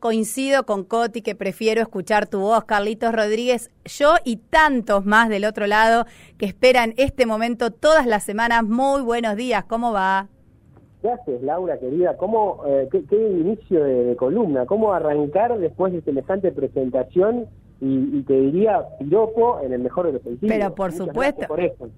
Coincido con Coti que prefiero escuchar tu voz, Carlitos Rodríguez, yo y tantos más del otro lado que esperan este momento todas las semanas. Muy buenos días, ¿cómo va? Gracias, Laura, querida. ¿Cómo, eh, qué, inicio de, columna? ¿Cómo arrancar después de semejante presentación y, te diría piropo en el mejor de los sentidos? Pero por supuesto,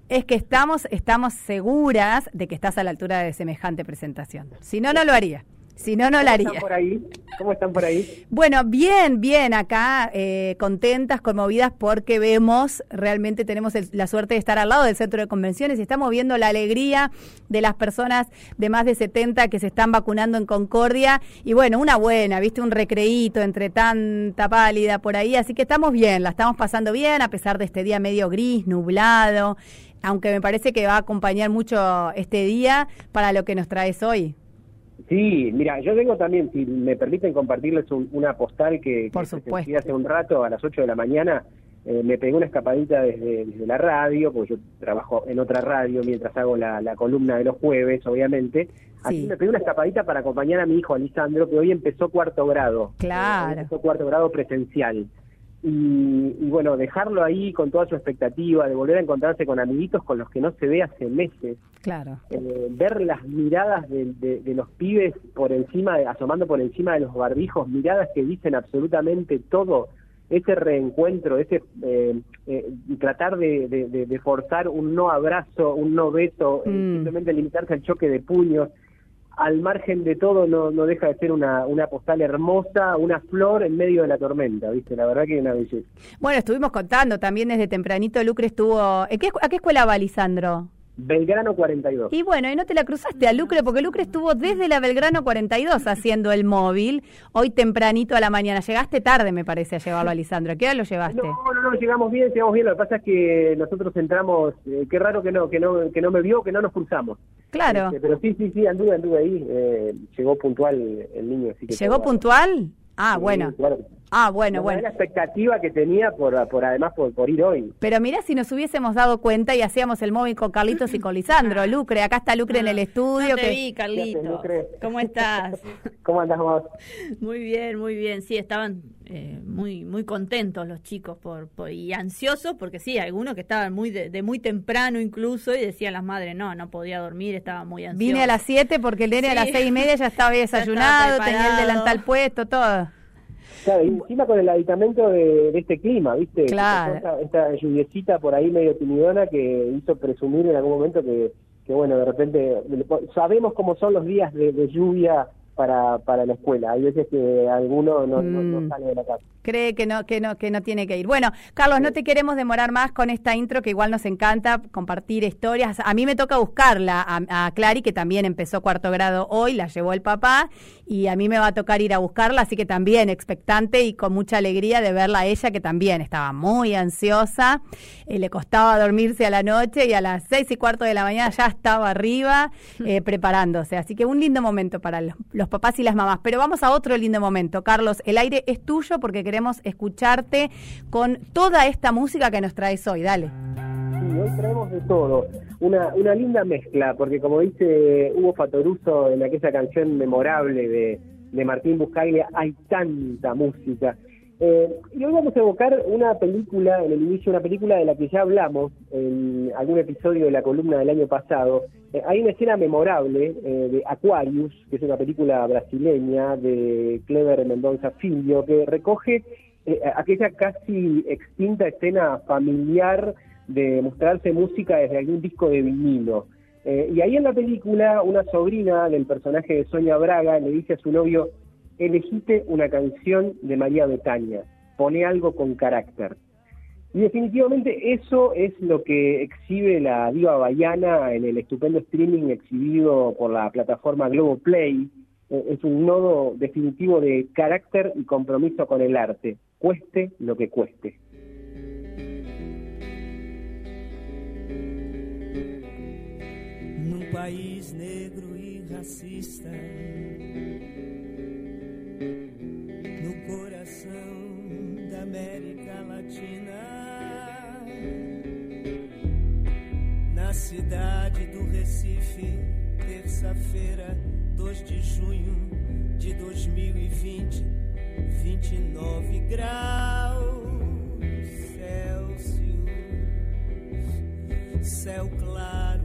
es que estamos, estamos seguras de que estás a la altura de semejante presentación. Si no, no lo haría. Si no, no la haría. Están por ahí? ¿Cómo están por ahí? Bueno, bien, bien, acá eh, contentas, conmovidas porque vemos, realmente tenemos la suerte de estar al lado del centro de convenciones y estamos viendo la alegría de las personas de más de 70 que se están vacunando en Concordia y bueno, una buena, viste, un recreíto entre tanta pálida por ahí, así que estamos bien, la estamos pasando bien a pesar de este día medio gris, nublado, aunque me parece que va a acompañar mucho este día para lo que nos traes hoy. Sí, mira, yo tengo también, si me permiten compartirles una postal que, que hace un rato a las 8 de la mañana, eh, me pegué una escapadita desde, la radio, porque yo trabajo en otra radio mientras hago la, columna de los jueves, obviamente. Así me pegué una escapadita para acompañar a mi hijo Alisandro, que hoy empezó cuarto grado. Claro. empezó cuarto grado presencial. Y, bueno, dejarlo ahí con toda su expectativa, de volver a encontrarse con amiguitos con los que no se ve hace meses. Claro. Eh, ver las miradas de, los pibes por encima, asomando por encima de los barbijos, miradas que dicen absolutamente todo. Ese reencuentro, ese eh, eh, tratar de, forzar un no abrazo, un no beso, mm. simplemente limitarse al choque de puños al margen de todo no, no deja de ser una, una postal hermosa, una flor en medio de la tormenta, ¿viste? La verdad que es una belleza. Bueno, estuvimos contando también desde tempranito, Lucre estuvo... ¿En qué, ¿A qué escuela va, Lisandro? Belgrano 42. Y bueno, y no te la cruzaste a Lucre, porque Lucre estuvo desde la Belgrano 42 haciendo el móvil, hoy tempranito a la mañana. Llegaste tarde, me parece, a llevarlo a Lisandro. ¿Qué hora lo llevaste? No, no, no, llegamos bien, llegamos bien. Lo que pasa es que nosotros entramos, eh, qué raro que no, que no, que no me vio, que no nos cruzamos. Claro. Este, pero sí, sí, sí, anduve, anduve ahí. Eh, llegó puntual el niño. Así que ¿Llegó puntual? Ah, bueno. Ah, bueno, bueno. la expectativa que tenía por, por además por, por, ir hoy. Pero mira si nos hubiésemos dado cuenta y hacíamos el móvil con Carlitos y con Lisandro. Lucre, acá está Lucre en el estudio. No te vi, Carlitos. ¿Cómo estás? ¿Cómo andamos? Muy bien, muy bien. Sí, estaban eh, muy muy contentos los chicos por, y ansiosos porque sí, algunos que estaban muy de, muy temprano incluso y decían las madres, no, no podía dormir, estaba muy ansioso. Vine a las 7 porque el nene a las seis y media ya estaba desayunado, tenía el delantal puesto, todo. Claro, y encima con el aditamento de, este clima, ¿viste? Claro. Esta, lluviecita por ahí medio timidona que hizo presumir en algún momento que, que bueno, de repente sabemos cómo son los días de lluvia para, para la escuela. Hay veces que alguno no, no, mm. sale de la casa. Cree que no, que no, que no tiene que ir. Bueno, Carlos, no te queremos demorar más con esta intro que igual nos encanta compartir historias. A mí me toca buscarla a, a Clary, que también empezó cuarto grado hoy, la llevó el papá, y a mí me va a tocar ir a buscarla, así que también expectante y con mucha alegría de verla a ella, que también estaba muy ansiosa, eh, le costaba dormirse a la noche y a las seis y cuarto de la mañana ya estaba arriba eh, preparándose. Así que un lindo momento para los los papás y las mamás. Pero vamos a otro lindo momento. Carlos, el aire es tuyo porque queremos escucharte con toda esta música que nos traes hoy. Dale. Sí, hoy traemos de todo. Una, una linda mezcla, porque como dice Hugo Fatoruso en aquella canción memorable de, de Martín Buscaglia, hay tanta música. Eh, y hoy vamos a evocar una película, en el inicio, una película de la que ya hablamos en algún episodio de la columna del año pasado. Eh, hay una escena memorable eh, de Aquarius, que es una película brasileña de Clever Mendonça Filho, que recoge aquella casi extinta escena familiar de mostrarse música desde algún disco de vinilo. y ahí en la película, una sobrina del personaje de Sonia Braga le dice a su novio, elegiste una canción de María Betaña, pone algo con carácter. Y definitivamente eso es lo que exhibe la diva baiana en el estupendo streaming exhibido por la plataforma Globoplay. Eh, es un nodo definitivo de carácter y compromiso con el arte, cueste lo que cueste. un país negro y racista Recife, terça-feira, 2 de junho de 2020, 29 graus Celsius, céu claro.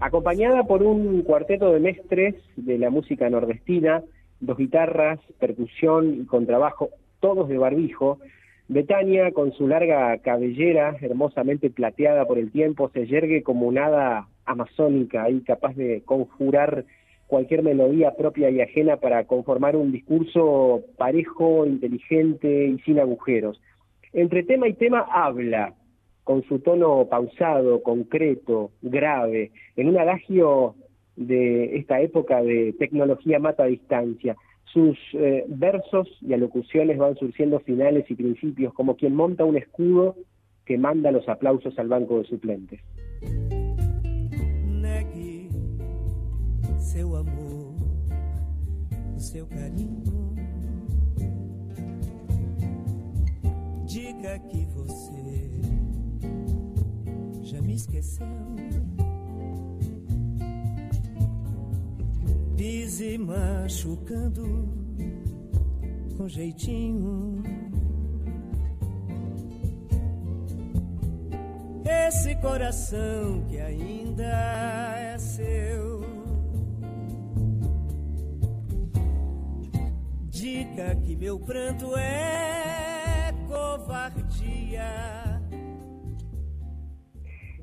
Acompañada por un cuarteto de mestres de la música nordestina, dos guitarras, percusión y contrabajo, todos de barbijo, Betania, con su larga cabellera, hermosamente plateada por el tiempo, se yergue como un hada amazónica y capaz de conjurar cualquier melodía propia y ajena para conformar un discurso parejo, inteligente y sin agujeros. Entre tema y tema habla, con su tono pausado, concreto, grave, en un adagio de esta época de tecnología mata a distancia. Sus eh, versos y alocuciones van surciendo finales y principios, como quien monta un escudo que manda los aplausos al banco de suplentes. Diga que você já me esqueceu. Pise machucando com jeitinho. Esse coração que ainda é seu. Diga que meu pranto é covardia.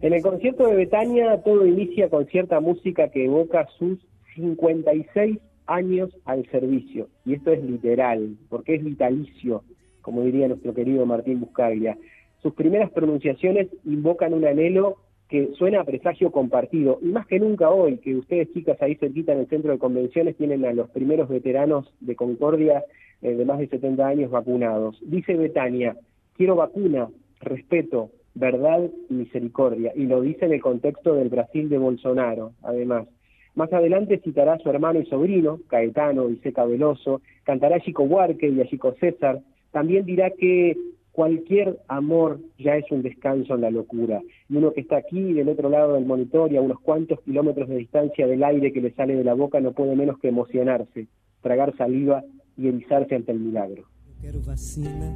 En el concierto de Betania todo inicia con cierta música que evoca sus 56 años al servicio. Y esto es literal, porque es vitalicio, como diría nuestro querido Martín Buscaglia. Sus primeras pronunciaciones invocan un anhelo que suena a presagio compartido. Y más que nunca hoy, que ustedes chicas ahí cerquita en el centro de convenciones tienen a los primeros veteranos de Concordia eh, de más de 70 años vacunados. Dice Betania, quiero vacuna, respeto, verdad y misericordia. Y lo dice en el contexto del Brasil de Bolsonaro, además. Más adelante citará a su hermano y sobrino, Caetano y Seca Veloso, cantará a Chico Huarque y a Chico César. También dirá que cualquier amor ya es un descanso en la locura. Y uno que está aquí del otro lado del monitor y a unos cuantos kilómetros de distancia del aire que le sale de la boca no puede menos que emocionarse, tragar saliva y erizarse ante el milagro. Quero vacina,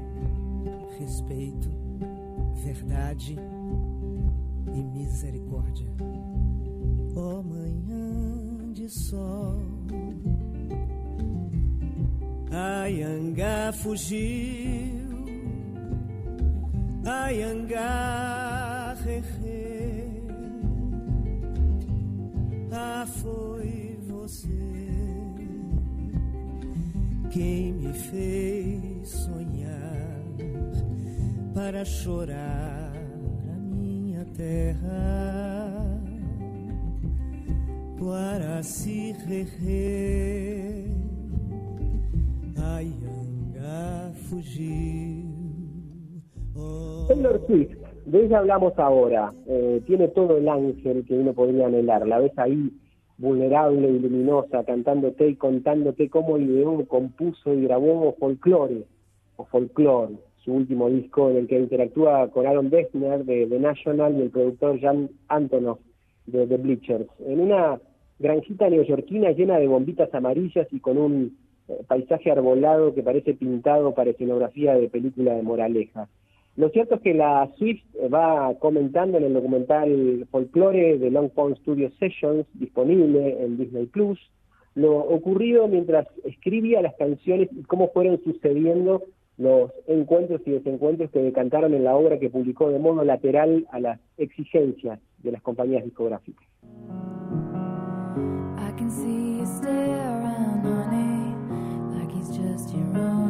respeito, verdade e misericórdia. Ó manhã sol, a Yanga fugiu, a Yanga rerê. Ah, foi você quem me fez sonhar para chorar a minha terra para fugiu oh, de ella hablamos ahora. Eh, tiene todo el ángel que uno podría anhelar. La ves ahí vulnerable y luminosa, cantándote y contándote cómo ideó, compuso y grabó folclore, o folklore, su último disco en el que interactúa con Aaron Dessner de The National y el productor Jan Antonoff de The Bleachers. En una granjita neoyorquina llena de bombitas amarillas y con un eh, paisaje arbolado que parece pintado para escenografía de película de moraleja. Lo cierto es que la Swift va comentando en el documental Folklore de Long Pond Studio Sessions, disponible en Disney Plus, lo ocurrido mientras escribía las canciones y cómo fueron sucediendo los encuentros y desencuentros que decantaron en la obra que publicó de modo lateral a las exigencias de las compañías discográficas. Around, honey, like he's just your understudy,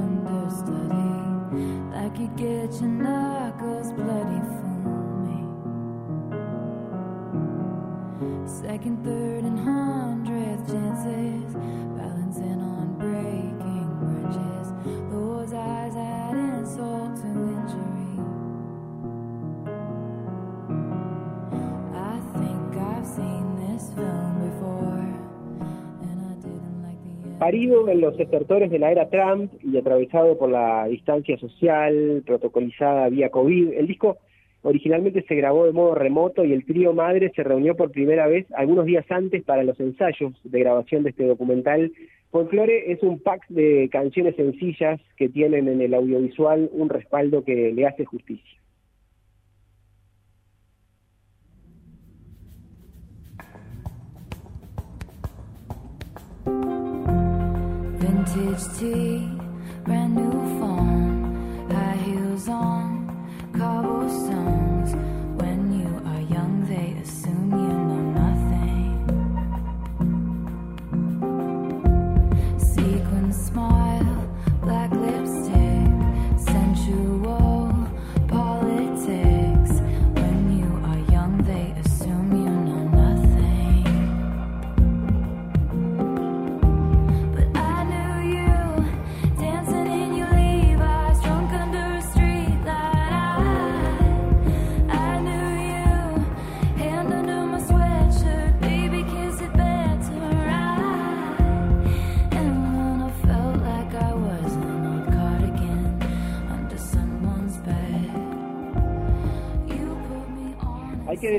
Parido en los estertores de la era Trump y atravesado por la distancia social protocolizada vía COVID, el disco originalmente se grabó de modo remoto y el trío madre se reunió por primera vez algunos días antes para los ensayos de grabación de este documental Folklore es un pack de canciones sencillas que tienen en el audiovisual un respaldo que le hace justicia. tasty, brand new.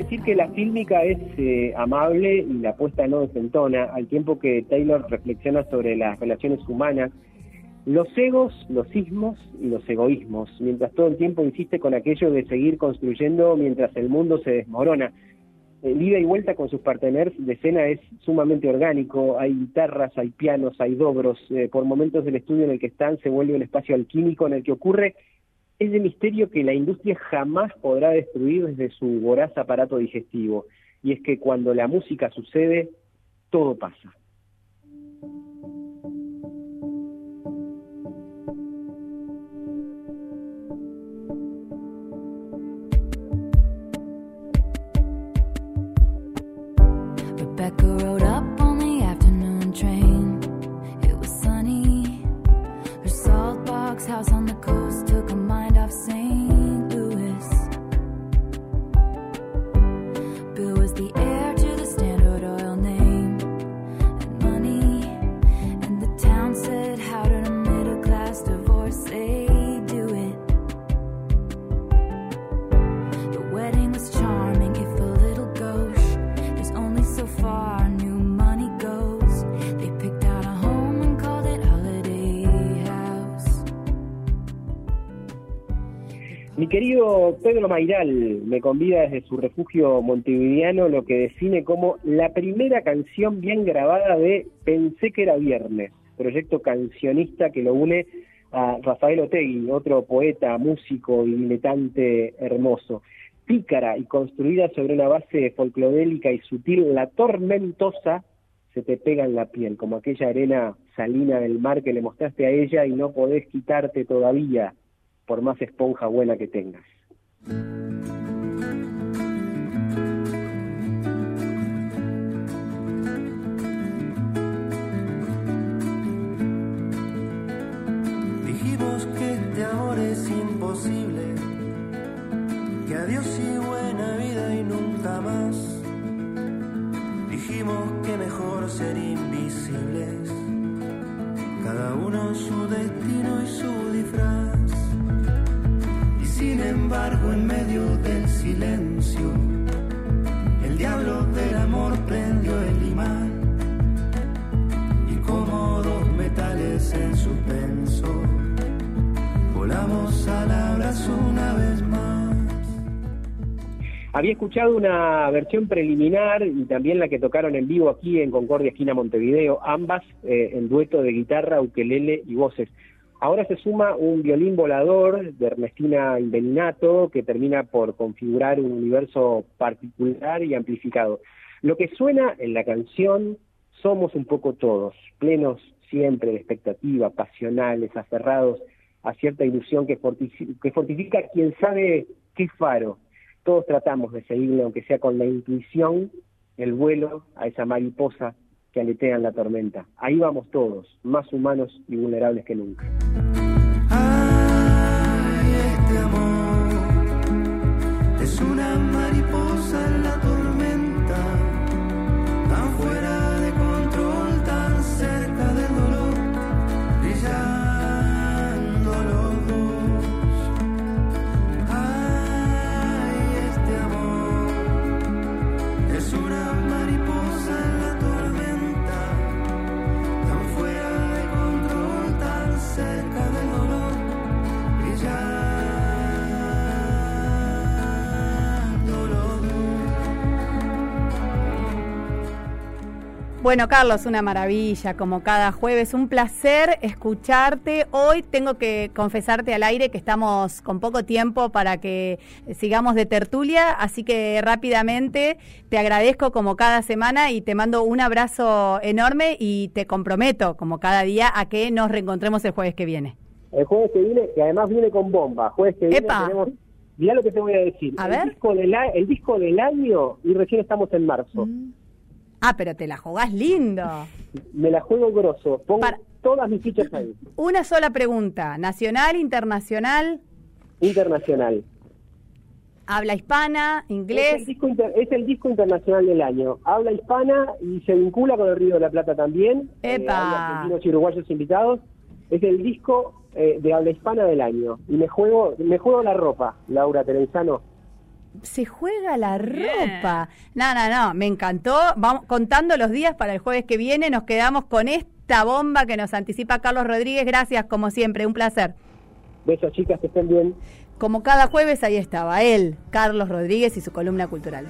Decir que la fílmica es eh, amable y la puesta no desentona, al tiempo que Taylor reflexiona sobre las relaciones humanas, los egos, los sismos y los egoísmos, mientras todo el tiempo insiste con aquello de seguir construyendo mientras el mundo se desmorona. El y vuelta con sus parteners de escena es sumamente orgánico, hay guitarras, hay pianos, hay dobros, eh, por momentos del estudio en el que están se vuelve un espacio alquímico en el que ocurre ese misterio que la industria jamás podrá destruir desde su voraz aparato digestivo, y es que cuando la música sucede, todo pasa. Querido Pedro Mairal me convida desde su refugio montevideano lo que define como la primera canción bien grabada de Pensé que era viernes, proyecto cancionista que lo une a Rafael Otegui, otro poeta, músico y diletante hermoso. Pícara y construida sobre una base folclodélica y sutil, la tormentosa se te pega en la piel, como aquella arena salina del mar que le mostraste a ella y no podés quitarte todavía, por más esponja buena que tengas. Dijimos que este amor es imposible, que adiós y buena vida y nunca más. Dijimos que mejor ser invisibles, cada uno su destino y su disfraz. Sin embargo, en medio del silencio, el diablo del amor prendió el imán y como dos metales en suspenso, volamos al abrazo una vez más. Había escuchado una versión preliminar y también la que tocaron en vivo aquí en Concordia Esquina Montevideo, ambas eh, en dueto de guitarra, ukelele y voces. Ahora se suma un violín volador de Ernestina Indelinato que termina por configurar un universo particular y amplificado. Lo que suena en la canción somos un poco todos, plenos siempre de expectativa, pasionales, aferrados a cierta ilusión que, fortifi- que fortifica quien sabe qué faro. Todos tratamos de seguirle, aunque sea con la intuición, el vuelo a esa mariposa que aletea en la tormenta. Ahí vamos todos, más humanos y vulnerables que nunca. Bueno, Carlos, una maravilla, como cada jueves, un placer escucharte. Hoy tengo que confesarte al aire que estamos con poco tiempo para que sigamos de tertulia, así que rápidamente te agradezco como cada semana y te mando un abrazo enorme y te comprometo, como cada día, a que nos reencontremos el jueves que viene. El jueves que viene, que además viene con bomba. Jueves que viene Epa. tenemos. Mirá lo que te voy a decir. A el, ver. Disco del, el disco del año y recién estamos en marzo. Ah, pero te la jugás lindo. Me la juego grosso. Pongo Para- todas mis fichas ahí. Una sola pregunta, nacional, internacional, Internacional. habla hispana, Es el, inglés. disco inter- es el disco internacional del año. Habla hispana y se vincula con el Río de la Plata también. Eh, Epa. hay argentinos y uruguayos invitados. Es el disco eh, de habla hispana del año. Y me juego, me juego la ropa, Laura Terenzano. Se juega la Bien. ropa. No, no, no, me encantó. Vamos contando los días para el jueves que viene. Nos quedamos con esta bomba que nos anticipa Carlos Rodríguez. Gracias, como siempre, un placer. Besos, chicas, que estén bien. Como cada jueves, ahí estaba él, Carlos Rodríguez y su columna cultural.